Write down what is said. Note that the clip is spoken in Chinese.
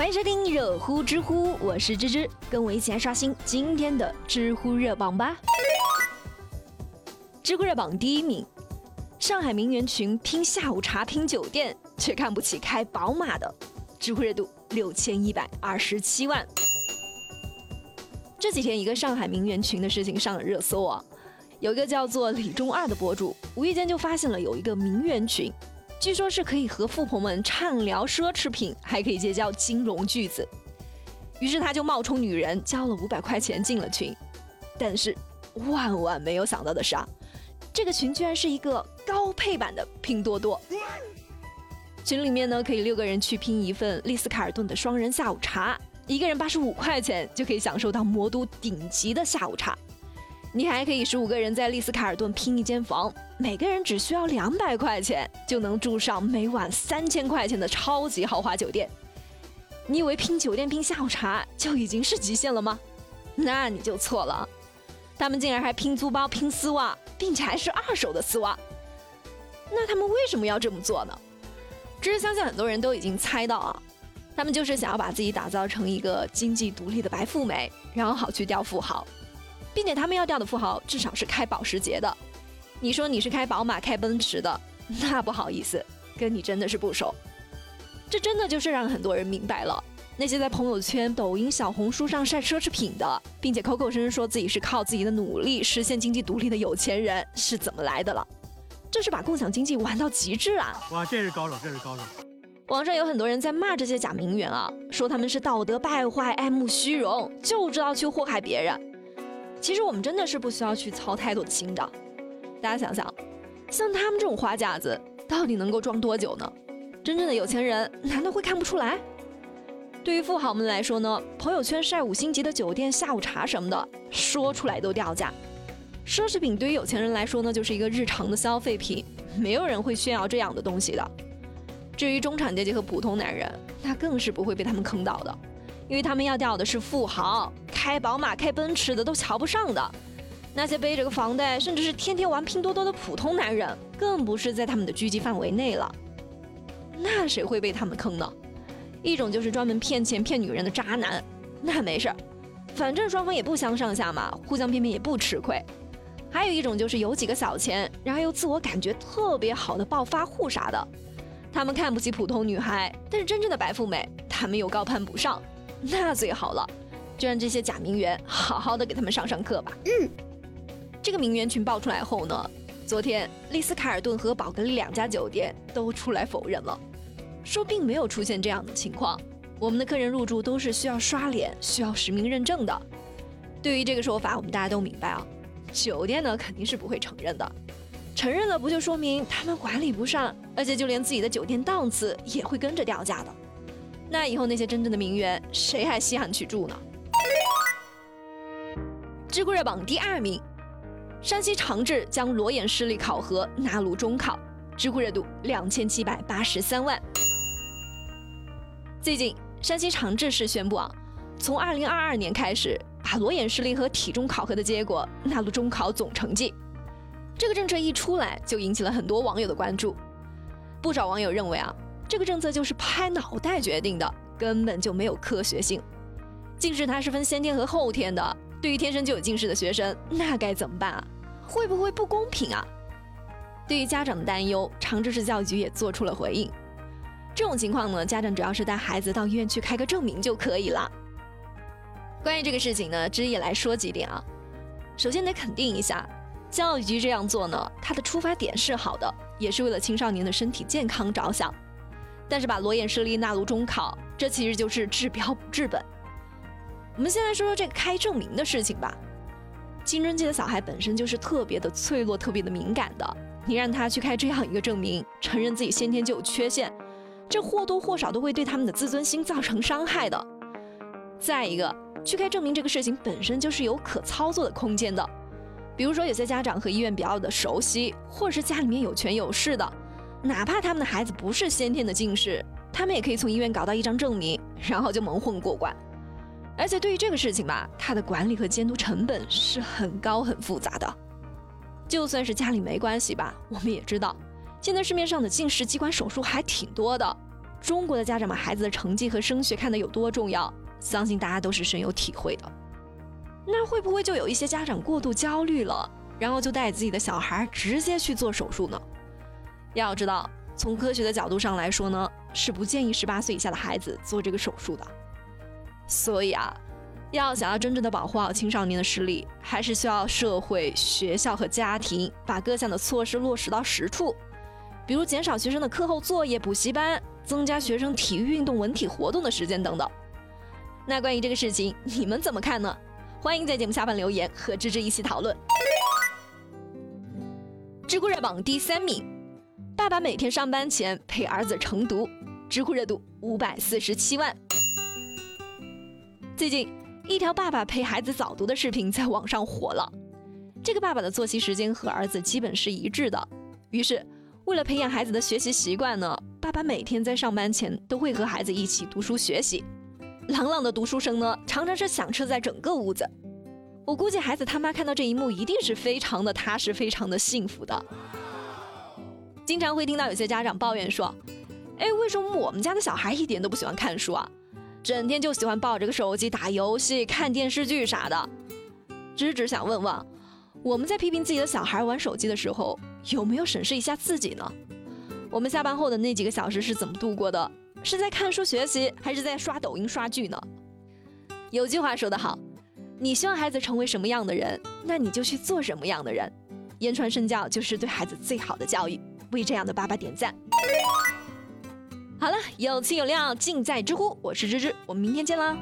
欢迎收听热乎知乎，我是芝芝，跟我一起来刷新今天的知乎热榜吧。知乎热榜第一名，上海名媛群拼下午茶、拼酒店，却看不起开宝马的，知乎热度六千一百二十七万。这几天，一个上海名媛群的事情上了热搜啊。有一个叫做李中二的博主，无意间就发现了有一个名媛群，据说是可以和富婆们畅聊奢侈品，还可以结交金融巨子。于是他就冒充女人，交了五百块钱进了群。但是万万没有想到的是啊，这个群居然是一个高配版的拼多多。群里面呢，可以六个人去拼一份丽思卡尔顿的双人下午茶，一个人八十五块钱就可以享受到魔都顶级的下午茶。你还可以十五个人在丽思卡尔顿拼一间房，每个人只需要两百块钱就能住上每晚三千块钱的超级豪华酒店。你以为拼酒店拼下午茶就已经是极限了吗？那你就错了，他们竟然还拼租包、拼丝袜，并且还是二手的丝袜。那他们为什么要这么做呢？其实相信很多人都已经猜到啊，他们就是想要把自己打造成一个经济独立的白富美，然后好去钓富豪。并且他们要钓的富豪至少是开保时捷的，你说你是开宝马、开奔驰的，那不好意思，跟你真的是不熟。这真的就是让很多人明白了，那些在朋友圈、抖音、小红书上晒奢侈品的，并且口口声声说自己是靠自己的努力实现经济独立的有钱人是怎么来的了。这是把共享经济玩到极致啊！哇，这是高手，这是高手。网上有很多人在骂这些假名媛啊，说他们是道德败坏、爱慕虚荣，就知道去祸害别人。其实我们真的是不需要去操太多的心的。大家想想，像他们这种花架子，到底能够装多久呢？真正的有钱人难道会看不出来？对于富豪们来说呢，朋友圈晒五星级的酒店、下午茶什么的，说出来都掉价。奢侈品对于有钱人来说呢，就是一个日常的消费品，没有人会炫耀这样的东西的。至于中产阶级和普通男人，那更是不会被他们坑到的，因为他们要钓的是富豪。开宝马、开奔驰的都瞧不上的，那些背着个房贷，甚至是天天玩拼多多的普通男人，更不是在他们的狙击范围内了。那谁会被他们坑呢？一种就是专门骗钱骗女人的渣男，那没事儿，反正双方也不相上下嘛，互相骗骗也不吃亏。还有一种就是有几个小钱，然后又自我感觉特别好的暴发户啥的，他们看不起普通女孩，但是真正的白富美，他们又高攀不上，那最好了。就让这些假名媛好好的给他们上上课吧。嗯，这个名媛群爆出来后呢，昨天丽思卡尔顿和宝格丽两家酒店都出来否认了，说并没有出现这样的情况。我们的客人入住都是需要刷脸、需要实名认证的。对于这个说法，我们大家都明白啊，酒店呢肯定是不会承认的。承认了不就说明他们管理不善，而且就连自己的酒店档次也会跟着掉价的。那以后那些真正的名媛，谁还稀罕去住呢？知乎热榜第二名，山西长治将裸眼视力考核纳入中考，知乎热度两千七百八十三万。最近，山西长治市宣布啊，从二零二二年开始，把裸眼视力和体重考核的结果纳入中考总成绩。这个政策一出来，就引起了很多网友的关注。不少网友认为啊，这个政策就是拍脑袋决定的，根本就没有科学性。近视它是分先天和后天的。对于天生就有近视的学生，那该怎么办啊？会不会不公平啊？对于家长的担忧，长治市教育局也做出了回应。这种情况呢，家长主要是带孩子到医院去开个证明就可以了。关于这个事情呢，知也来说几点啊。首先得肯定一下，教育局这样做呢，它的出发点是好的，也是为了青少年的身体健康着想。但是把裸眼视力纳入中考，这其实就是治标不治本。我们先来说说这个开证明的事情吧。青春期的小孩本身就是特别的脆弱、特别的敏感的，你让他去开这样一个证明，承认自己先天就有缺陷，这或多或少都会对他们的自尊心造成伤害的。再一个，去开证明这个事情本身就是有可操作的空间的，比如说有些家长和医院比较的熟悉，或者是家里面有权有势的，哪怕他们的孩子不是先天的近视，他们也可以从医院搞到一张证明，然后就蒙混过关。而且对于这个事情吧，它的管理和监督成本是很高很复杂的。就算是家里没关系吧，我们也知道，现在市面上的近视激光手术还挺多的。中国的家长把孩子的成绩和升学看得有多重要，相信大家都是深有体会的。那会不会就有一些家长过度焦虑了，然后就带自己的小孩直接去做手术呢？要知道，从科学的角度上来说呢，是不建议十八岁以下的孩子做这个手术的。所以啊，要想要真正的保护好青少年的视力，还是需要社会、学校和家庭把各项的措施落实到实处，比如减少学生的课后作业、补习班，增加学生体育运动、文体活动的时间等等。那关于这个事情，你们怎么看呢？欢迎在节目下方留言和芝芝一起讨论。知乎热榜第三名，爸爸每天上班前陪儿子晨读，知乎热度五百四十七万。最近，一条爸爸陪孩子早读的视频在网上火了。这个爸爸的作息时间和儿子基本是一致的，于是为了培养孩子的学习习惯呢，爸爸每天在上班前都会和孩子一起读书学习。朗朗的读书声呢，常常是响彻在整个屋子。我估计孩子他妈看到这一幕，一定是非常的踏实，非常的幸福的。经常会听到有些家长抱怨说：“哎，为什么我们家的小孩一点都不喜欢看书啊？整天就喜欢抱着个手机打游戏、看电视剧啥的。”只只想问问，我们在批评自己的小孩玩手机的时候，有没有审视一下自己呢？我们下班后的那几个小时是怎么度过的？是在看书学习，还是在刷抖音刷剧呢？有句话说得好，你希望孩子成为什么样的人，那你就去做什么样的人。言传身教就是对孩子最好的教育。为这样的爸爸点赞。好了，有情有料尽在知乎，我是芝芝，我们明天见啦。